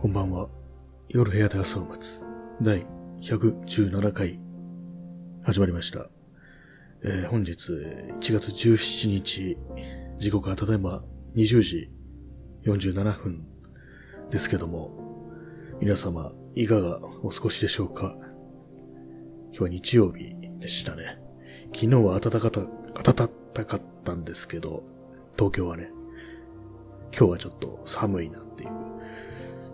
こんばんは。夜部屋で朝を待つ。第117回。始まりました。えー本日、1月17日、時刻はただいま20時47分ですけども、皆様、いかがお過ごしでしょうか？今日は日曜日でしたね。昨日は暖かた、暖かったんですけど、東京はね、今日はちょっと寒いなっていう、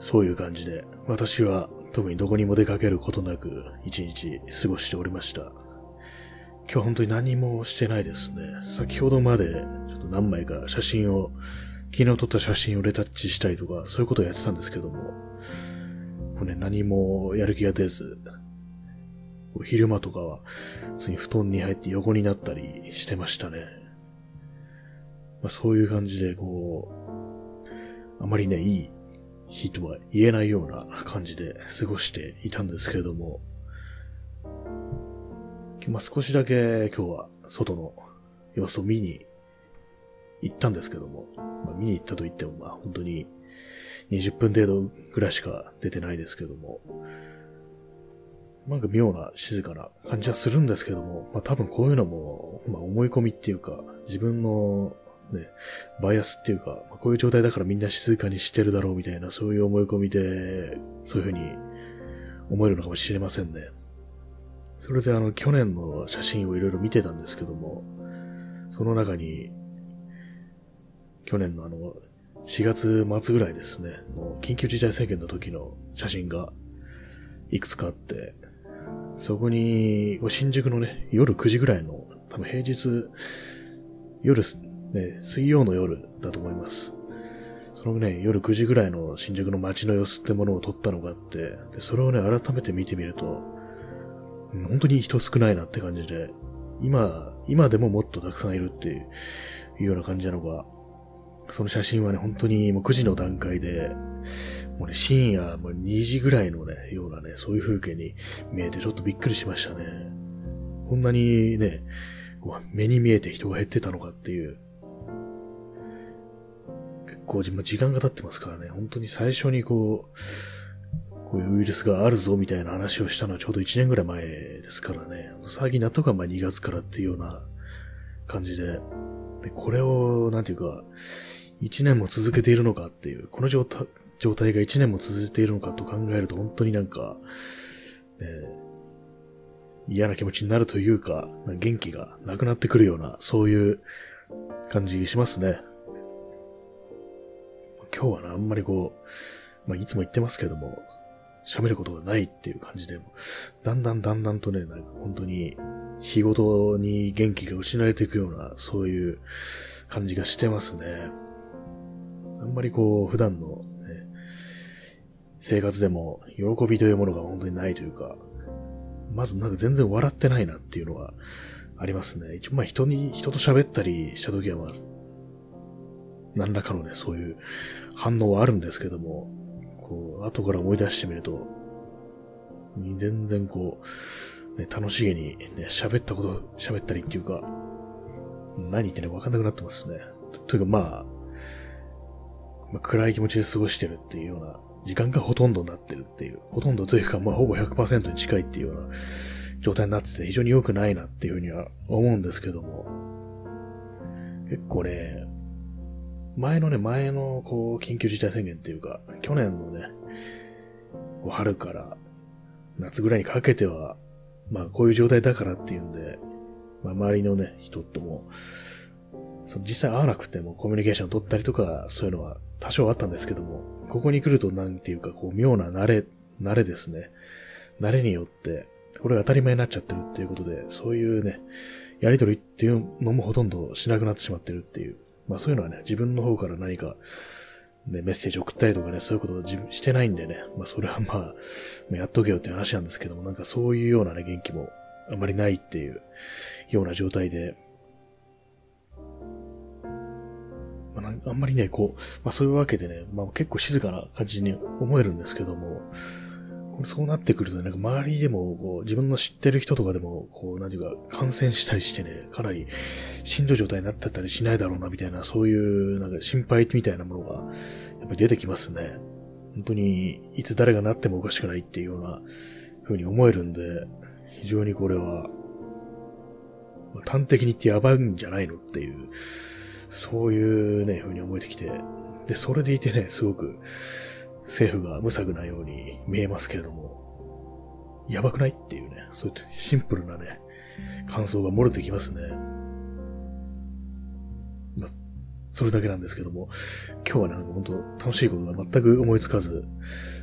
そういう感じで、私は特にどこにも出かけることなく一日過ごしておりました。今日本当に何もしてないですね。先ほどまでちょっと何枚か写真を、昨日撮った写真をレタッチしたりとか、そういうことをやってたんですけども、もうね、何もやる気が出ず、昼間とかは、普通に布団に入って横になったりしてましたね。まあ、そういう感じで、こう、あまりね、いい日とは言えないような感じで過ごしていたんですけれども、まあ、少しだけ今日は外の様子を見に行ったんですけども、まあ、見に行ったと言ってもまあ本当に20分程度ぐらいしか出てないですけども、なんか妙な静かな感じはするんですけども、まあ多分こういうのも、まあ思い込みっていうか、自分のね、バイアスっていうか、こういう状態だからみんな静かにしてるだろうみたいな、そういう思い込みで、そういうふうに思えるのかもしれませんね。それであの、去年の写真をいろいろ見てたんですけども、その中に、去年のあの、4月末ぐらいですね、緊急事態宣言の時の写真がいくつかあって、そこに、新宿のね、夜9時ぐらいの、多分平日、夜、ね、水曜の夜だと思います。そのね、夜9時ぐらいの新宿の街の様子ってものを撮ったのがあって、で、それをね、改めて見てみると、本当に人少ないなって感じで、今、今でももっとたくさんいるっていうような感じなのが、その写真はね、本当にもう9時の段階で、もうね、深夜もう2時ぐらいのね、ようなね、そういう風景に見えてちょっとびっくりしましたね。こんなにね、目に見えて人が減ってたのかっていう。結構自分時間が経ってますからね、本当に最初にこう、こういうウイルスがあるぞみたいな話をしたのはちょうど1年ぐらい前ですからね、騒ぎなったのがまあ2月からっていうような感じで、でこれを、なんていうか、1年も続けているのかっていう、この状態状態が1年も続いているのかと考えると本当になんか、ね、嫌な気持ちになるというか、元気がなくなってくるような、そういう感じしますね。今日はね、あんまりこう、まあ、いつも言ってますけども、喋ることがないっていう感じで、だんだんだんだんとね、なんか本当に、日ごとに元気が失われていくような、そういう感じがしてますね。あんまりこう、普段の、ね、生活でも、喜びというものが本当にないというか、まずなんか全然笑ってないなっていうのがありますね。一応まあ人に、人と喋ったりした時はまあ、何らかのね、そういう反応はあるんですけども、こう、後から思い出してみると、全然こう、ね、楽しげにね、喋ったこと、喋ったりっていうか、何言ってね、わかんなくなってますね。というかまあ、まあ、暗い気持ちで過ごしてるっていうような時間がほとんどになってるっていう、ほとんどというかまあほぼ100%に近いっていうような状態になってて非常に良くないなっていうふうには思うんですけども、結構ね、前のね、前のこう緊急事態宣言っていうか、去年のね、春から夏ぐらいにかけては、まあこういう状態だからっていうんで、まあ周りのね、人とも、その実際会わなくてもコミュニケーション取ったりとか、そういうのは多少あったんですけども、ここに来るとなんていうか、こう妙な慣れ、慣れですね。慣れによって、これが当たり前になっちゃってるっていうことで、そういうね、やりとりっていうのもほとんどしなくなってしまってるっていう。まあそういうのはね、自分の方から何か、ね、メッセージ送ったりとかね、そういうことを自分してないんでね、まあそれはまあ、やっとけよって話なんですけども、なんかそういうようなね、元気もあんまりないっていうような状態で、まあ、あんまりね、こう、まあそういうわけでね、まあ結構静かな感じに思えるんですけども、そうなってくるとね、なんか周りでも、こう、自分の知ってる人とかでも、こう、なんていうか、感染したりしてね、かなりしんどい状態になってたりしないだろうな、みたいな、そういう、なんか心配みたいなものが、やっぱり出てきますね。本当にいつ誰がなってもおかしくないっていうような風に思えるんで、非常にこれは、まあ、端的に言ってやばいんじゃないのっていう、そういうね、風に思えてきて、で、それでいてね、すごく政府が無策なように見えますけれども、やばくないっていうね、そういうシンプルなね、感想が漏れてきますね。まあ、それだけなんですけども、今日はね、なんか本当楽しいことが全く思いつかず、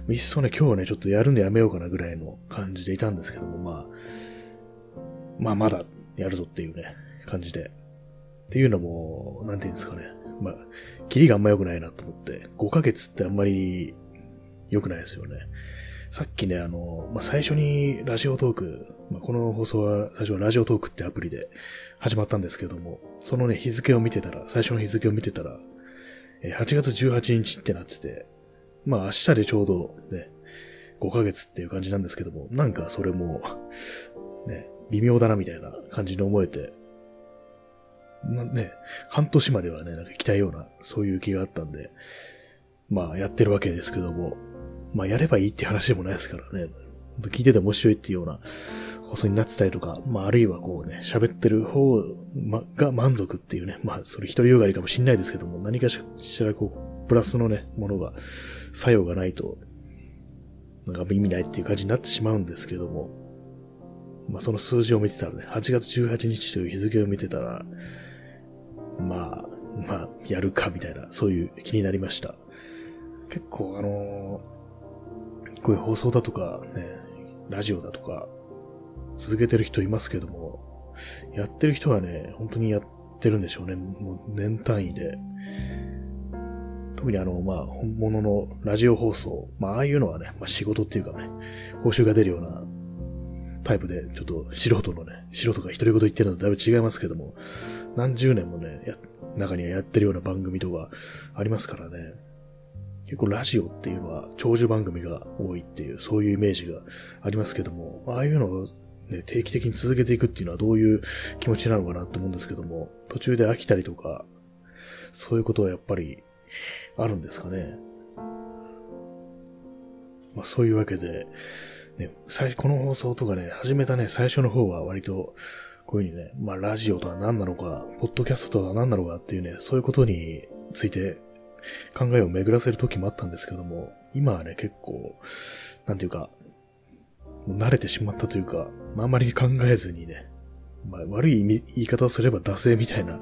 いっそね、今日はね、ちょっとやるんでやめようかなぐらいの感じでいたんですけども、まあ、まあまだやるぞっていうね、感じで。っていうのも、なんていうんですかね。まあ、キリがあんま良くないなと思って、5ヶ月ってあんまり良くないですよね。さっきね、あの、まあ、最初にラジオトーク、まあ、この放送は最初はラジオトークってアプリで始まったんですけども、そのね、日付を見てたら、最初の日付を見てたら、8月18日ってなってて、まあ明日でちょうどね、5ヶ月っていう感じなんですけども、なんかそれも、ね、微妙だなみたいな感じに思えて、なね、半年まではね、なんか来たような、そういう気があったんで、まあやってるわけですけども、まあやればいいっていう話でもないですからね、聞いてて面白いっていうような放送になってたりとか、まああるいはこうね、喋ってる方が満足っていうね、まあそれ一人よがりかもしんないですけども、何かしらこう、プラスのね、ものが、作用がないと、なんか意味ないっていう感じになってしまうんですけども、まあその数字を見てたらね、8月18日という日付を見てたら、まあ、まあ、やるかみたいな、そういう気になりました。結構あのー、こういう放送だとかね、ラジオだとか、続けてる人いますけども、やってる人はね、本当にやってるんでしょうね。もう年単位で。特にあの、まあ、本物のラジオ放送、まあ、ああいうのはね、まあ、仕事っていうかね、報酬が出るようなタイプで、ちょっと素人のね、素人が独り言言ってるのとだいぶ違いますけども、何十年もね、や、中にはやってるような番組とかありますからね。結構ラジオっていうのは長寿番組が多いっていう、そういうイメージがありますけども、ああいうのをね、定期的に続けていくっていうのはどういう気持ちなのかなと思うんですけども、途中で飽きたりとか、そういうことはやっぱりあるんですかね。まあそういうわけで、ね、最初この放送とかね、始めたね、最初の方は割と、こういうふうにね、まあラジオとは何なのか、ポッドキャストとは何なのかっていうね、そういうことについて考えを巡らせる時もあったんですけども、今はね、結構、なんていうか、う慣れてしまったというか、まあ、あまり考えずにね、まあ、悪い、言い方をすれば惰性みたいな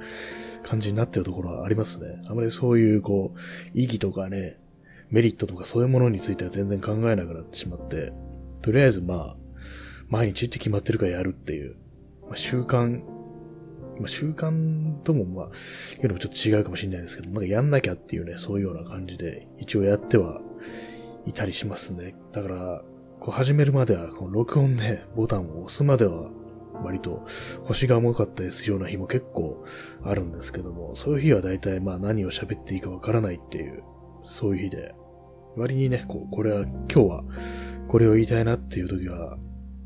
感じになってるところはありますね。あまりそういう、こう、意義とかね、メリットとかそういうものについては全然考えなくなってしまって、とりあえずまあ、毎日って決まってるからやるっていう、まあ、習慣、まあ、習慣ともまあ、いうのもちょっと違うかもしれないですけど、なんかやんなきゃっていうね、そういうような感じで、一応やってはいたりしますね。だから、こう始めるまでは、この録音ね、ボタンを押すまでは、割と腰が重かったりするような日も結構あるんですけども、そういう日は大体まあ何を喋っていいかわからないっていう、そういう日で、割にね、こう、これは今日はこれを言いたいなっていう時は、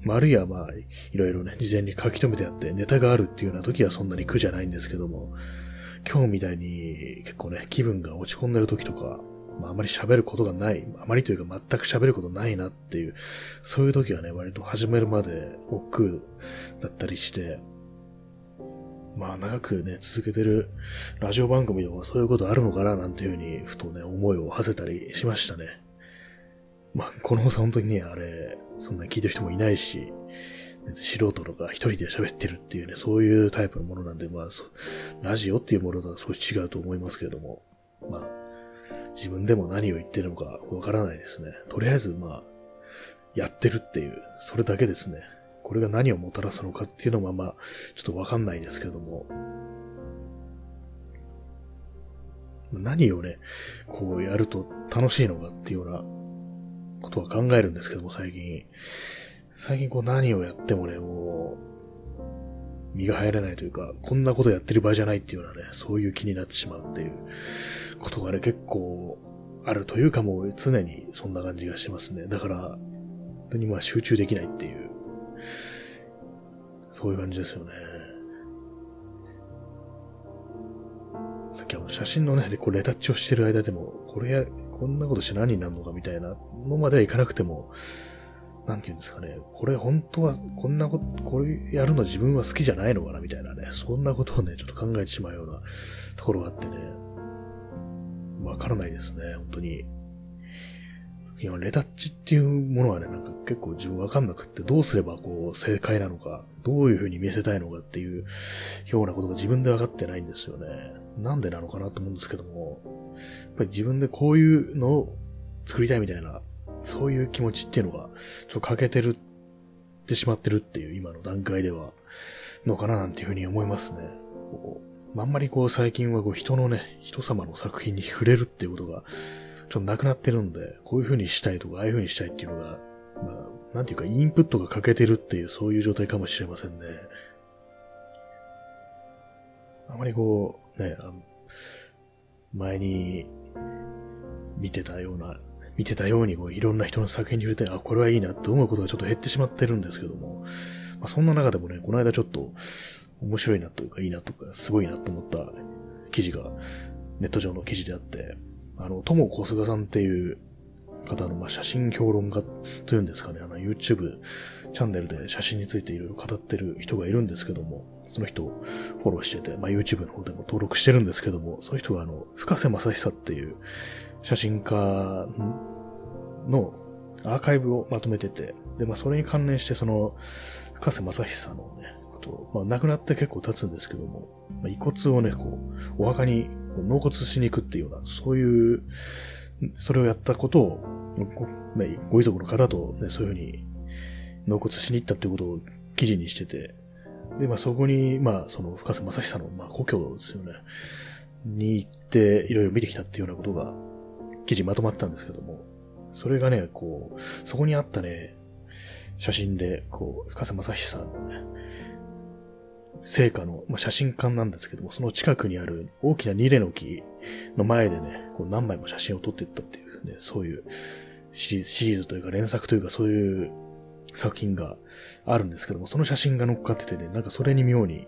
まあ、るいはまあ、いろいろね、事前に書き留めてあってネタがあるっていうような時はそんなに苦じゃないんですけども、今日みたいに結構ね、気分が落ち込んでる時とか、まあ、あまり喋ることがない、あまりというか全く喋ることないなっていう、そういう時はね、割と始めるまで億劫だったりして、まあ長くね、続けてるラジオ番組ではそういうことあるのかななんていうふうに、ふとね、思いを馳せたりしましたね。まあ、この放送本当にね、あれ、そんなに聞いてる人もいないし、素人とか一人で喋ってるっていうね、そういうタイプのものなんで、まあ、ラジオっていうものとは少し違うと思いますけれども、まあ、自分でも何を言ってるのかわからないですね。とりあえず、まあ、やってるっていう、それだけですね。これが何をもたらすのかっていうのはまあ、ちょっとわかんないですけども。何をね、こうやると楽しいのかっていうようなことは考えるんですけども、最近。最近こう何をやってもね、もう、身が入らないというか、こんなことやってる場合じゃないっていうようなね、そういう気になってしまうっていうことがね、結構あるというかもう常にそんな感じがしますね。だから、本当にまあ集中できないっていう、そういう感じですよね。さっきあの写真のね、こうレタッチをしてる間でも、これや、こんなことして何になるのかみたいなのまではいかなくても、なんて言うんですかね、これ本当はこんなこと、これやるの自分は好きじゃないのかなみたいなね、そんなことをね、ちょっと考えてしまうようなところがあってね、わからないですね、本当に。今、レタッチっていうものはね、なんか結構自分わかんなくって、どうすればこう正解なのか、どういう風に見せたいのかっていうようなことが自分で分かってないんですよね。なんでなのかなと思うんですけども、やっぱり自分でこういうのを作りたいみたいなそういう気持ちっていうのが、ちょっと欠けてるってしまってるっていう今の段階では、のかななんていうふうに思いますね。あんまりこう最近はこう人のね、人様の作品に触れるっていうことが、ちょっとなくなってるんで、こういう風にしたいとか、ああいう風にしたいっていうのが、まあ、なんていうか、インプットが欠けてるっていう、そういう状態かもしれませんね。あまりこう、ね、前に見てたような見てたようにこういろんな人の作品に触れて、あ、これはいいなって思うことがちょっと減ってしまってるんですけども、まあ、そんな中でもね、この間ちょっと面白いなというかいいなとか、すごいなと思った記事がネット上の記事であって、あの、ともこすがさんっていう方の、まあ、写真評論家というんですかね、あの、YouTube チャンネルで写真についていろいろ語ってる人がいるんですけども、その人をフォローしてて、まあ、YouTube の方でも登録してるんですけども、その人があの、深瀬正久っていう写真家のアーカイブをまとめてて、で、まあ、それに関連してその、深瀬正久のね、こと、まあ、亡くなって結構経つんですけども、まあ、遺骨をね、こう、お墓に納骨しに行くっていうような、そういう、それをやったことを、ごご遺族の方とね、そういうふうに納骨しに行ったっていうことを記事にしてて、で、まあそこに、まあその深瀬正久の、まあ故郷ですよね、に行っていろいろ見てきたっていうようなことが記事まとまったんですけども、それがね、こう、そこにあったね、写真で、こう、深瀬正久のね、聖火の、まあ、写真館なんですけども、その近くにある大きなニレの木の前でね、こう何枚も写真を撮っていったっていうね、そういうシリーズシリーズというか連作というかそういう作品があるんですけども、その写真が乗っかっててね、なんかそれに妙に、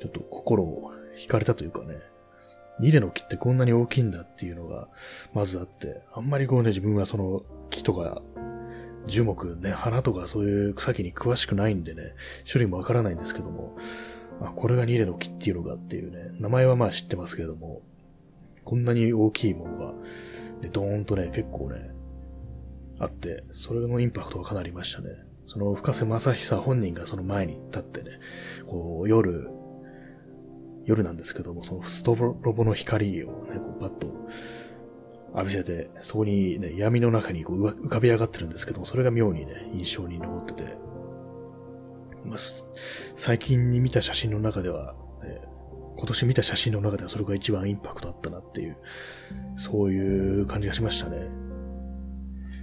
ちょっと心を惹かれたというかね、ニレの木ってこんなに大きいんだっていうのが、まずあって、あんまりこうね、自分はその木とか、樹木ね、花とかそういう草木に詳しくないんでね、種類もわからないんですけども、あ、これがニレの木っていうのがっていうね、名前はまあ知ってますけども、こんなに大きいものが、ね、ドーンとね、結構ね、あって、それのインパクトがかなりましたね。その深瀬正久本人がその前に立ってね、こう夜、夜なんですけども、そのストロボの光をね、こうバッと浴びせて、そこにね、闇の中にこう浮かび上がってるんですけども、それが妙にね、印象に残ってて、まあ、最近に見た写真の中では、ね、今年見た写真の中ではそれが一番インパクトあったなっていう、そういう感じがしましたね。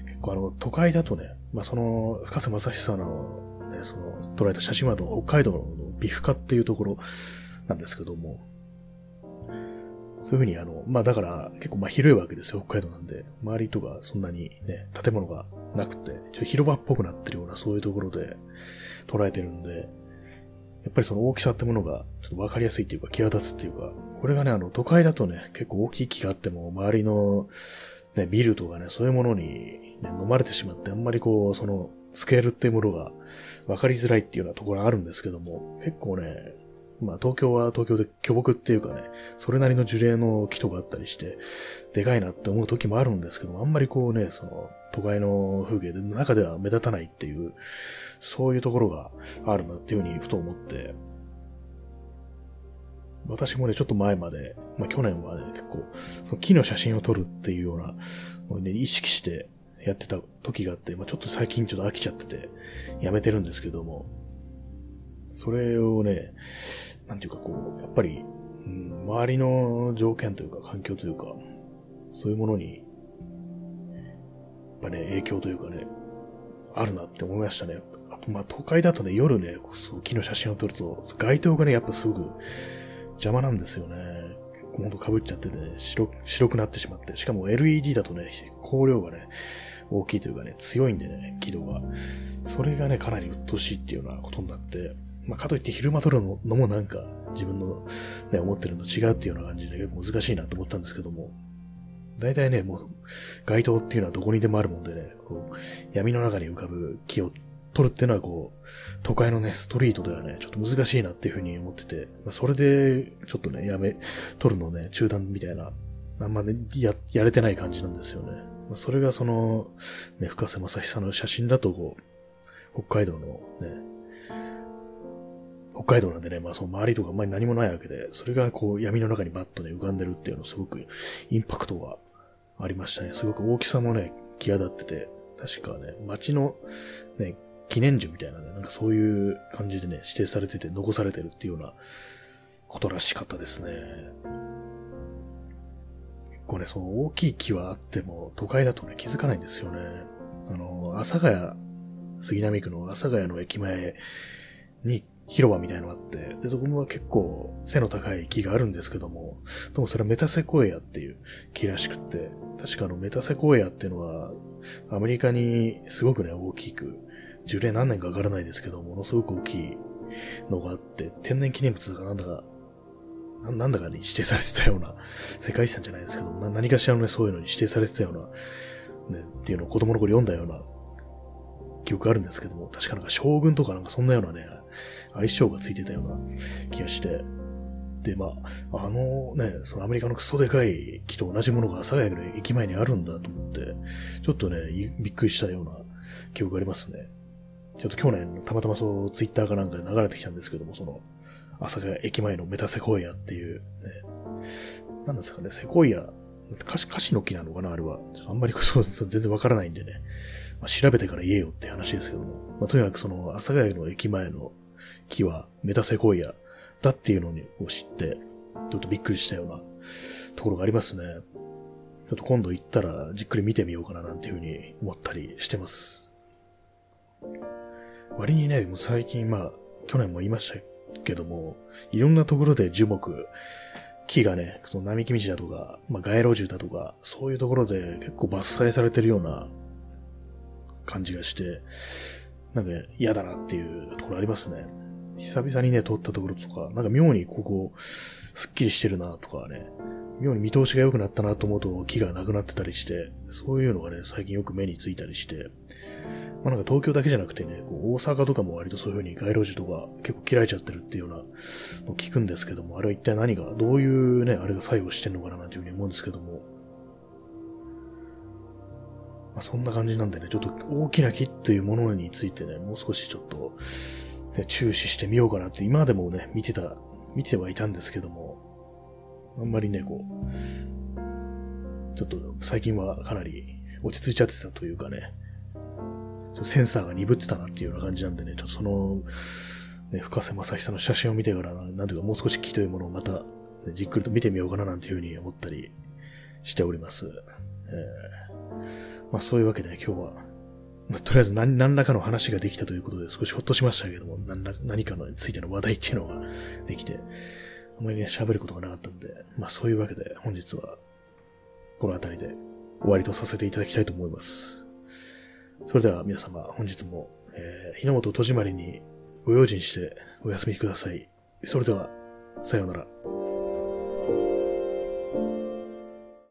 結構あの、都会だとね、まあその、深瀬正久のね、その、捉えた写真はの北海道のビフカっていうところなんですけども、そういうふうにあの、まあだから結構まあ広いわけですよ、北海道なんで。周りとかそんなにね、建物がなくて、ちょ広場っぽくなってるようなそういうところで捉えてるんで、やっぱりその大きさってものがちょっとわかりやすいっていうか際立つっていうか、これがね、あの都会だとね、結構大きい木があっても周りのね、ビルとかね、そういうものに、ね、飲まれてしまって、あんまりこう、その、スケールっていうものが分かりづらいっていうようなところあるんですけども、結構ね、まあ東京は東京で巨木っていうかね、それなりの樹齢の木とかあったりして、でかいなって思う時もあるんですけども、あんまりこうね、その都会の風景で中では目立たないっていう、そういうところがあるなっていうふうにふと思って、私もね、ちょっと前まで、まあ去年はね、結構、その木の写真を撮るっていうような、ね、意識してやってた時があって、まあちょっと最近ちょっと飽きちゃってて、やめてるんですけども、それをね、なんていうかこう、やっぱり、うん、周りの条件というか環境というか、そういうものに、っぱね、影響というかね、あるなって思いましたね。あと、まあ、都会だとね、夜ね、そう木の写真を撮ると、街灯がね、やっぱすごく邪魔なんですよね。ほんと被っちゃってね、白、白くなってしまって。しかも LED だとね、光量がね、大きいというかね、強いんでね、輝度が。それがね、かなり鬱陶しいっていうようなことになって、まあ、かといって昼間撮るのもなんか自分のね、思ってるの違うっていうような感じで結構難しいなと思ったんですけども。大体ね、もう、街灯っていうのはどこにでもあるもんでね、こう、闇の中に浮かぶ木を取るっていうのはこう、都会のね、ストリートではね、ちょっと難しいなっていうふうに思ってて、まあ、それで、ちょっとね、やめ、取るのね、中断みたいな、あんまね、や、やれてない感じなんですよね。まあ、それがその、ね、深瀬正久の写真だとこう、北海道のね、北海道なんでね、まあその周りとかあんまり何もないわけで、それがこう闇の中にバッとね、浮かんでるっていうのすごくインパクトがありましたね。すごく大きさもね、際立ってて、確かね、街のね、記念樹みたいなね、なんかそういう感じでね、指定されてて残されてるっていうようなことらしかったですね。結構ね、その大きい木はあっても、都会だとね、気づかないんですよね。あの、阿佐ヶ谷、杉並区の阿佐ヶ谷の駅前に広場みたいなのがあって、で、そこは結構背の高い木があるんですけども、でもそれはメタセコエアっていう木らしくって、確かあのメタセコエアっていうのは、アメリカにすごくね、大きく、樹齢何年かわからないですけど、ものすごく大きいのがあって、天然記念物だかなんだか、なんだかに指定されてたような、世界遺産じゃないですけど、何かしらのね、そういうのに指定されてたような、ね、っていうのを子供の頃読んだような記憶あるんですけども、確かなんか将軍とかなんかそんなようなね、相性がついてたような気がして、で、まあ、あのね、そのアメリカのクソでかい木と同じものが朝ヶ谷の駅前にあるんだと思って、ちょっとね、びっくりしたような記憶がありますね。ちょっと去年、たまたまそう、ツイッターかなんかで流れてきたんですけども、その、朝ヶ谷駅前のメタセコイアっていう、ね、なんですかね、セコイア、歌詞、歌詞の木なのかなあれは。あんまりそう、全然わからないんでね。まあ、調べてから言えよって話ですけども。まあ、とにかくその、朝ヶ谷の駅前の木はメタセコイアだっていうのを知って、ちょっとびっくりしたようなところがありますね。ちょっと今度行ったらじっくり見てみようかななんていうふうに思ったりしてます。割にね、もう最近まあ、去年も言いましたけども、いろんなところで樹木、木がね、その並木道だとか、まあ街路樹だとか、そういうところで結構伐採されてるような感じがして、なんか嫌だなっていうところありますね。久々にね、通ったところとか、なんか妙にここ、すっきりしてるなとかね、妙に見通しが良くなったなと思うと木がなくなってたりして、そういうのがね、最近よく目についたりして、まあなんか東京だけじゃなくてね、こう大阪とかも割とそういう風に街路樹とか結構切られちゃってるっていうようなのを聞くんですけども、あれは一体何が、どういうね、あれが作用してんのかななんていう風に思うんですけども、まあそんな感じなんでね、ちょっと大きな木っていうものについてね、もう少しちょっと、ね、注視してみようかなって今までもね、見てた、見てはいたんですけども、あんまりね、こう、ちょっと最近はかなり落ち着いちゃってたというかね、センサーが鈍ってたなっていうような感じなんでね、ちょっとその、ね、深瀬正久の写真を見てから、なんていうかもう少し木というものをまた、ね、じっくりと見てみようかななんていうふうに思ったりしております。えー、まあそういうわけで、ね、今日は、まあ、とりあえず何何らかの話ができたということで少しほっとしましたけども、何ら何かのについての話題っていうのができて、あまりね、喋ることがなかったんで、まあそういうわけで本日はこの辺りで終わりとさせていただきたいと思います。それでは皆様本日も、えー、日の本戸締まりにご用心してお休みください。それでは、さようなら。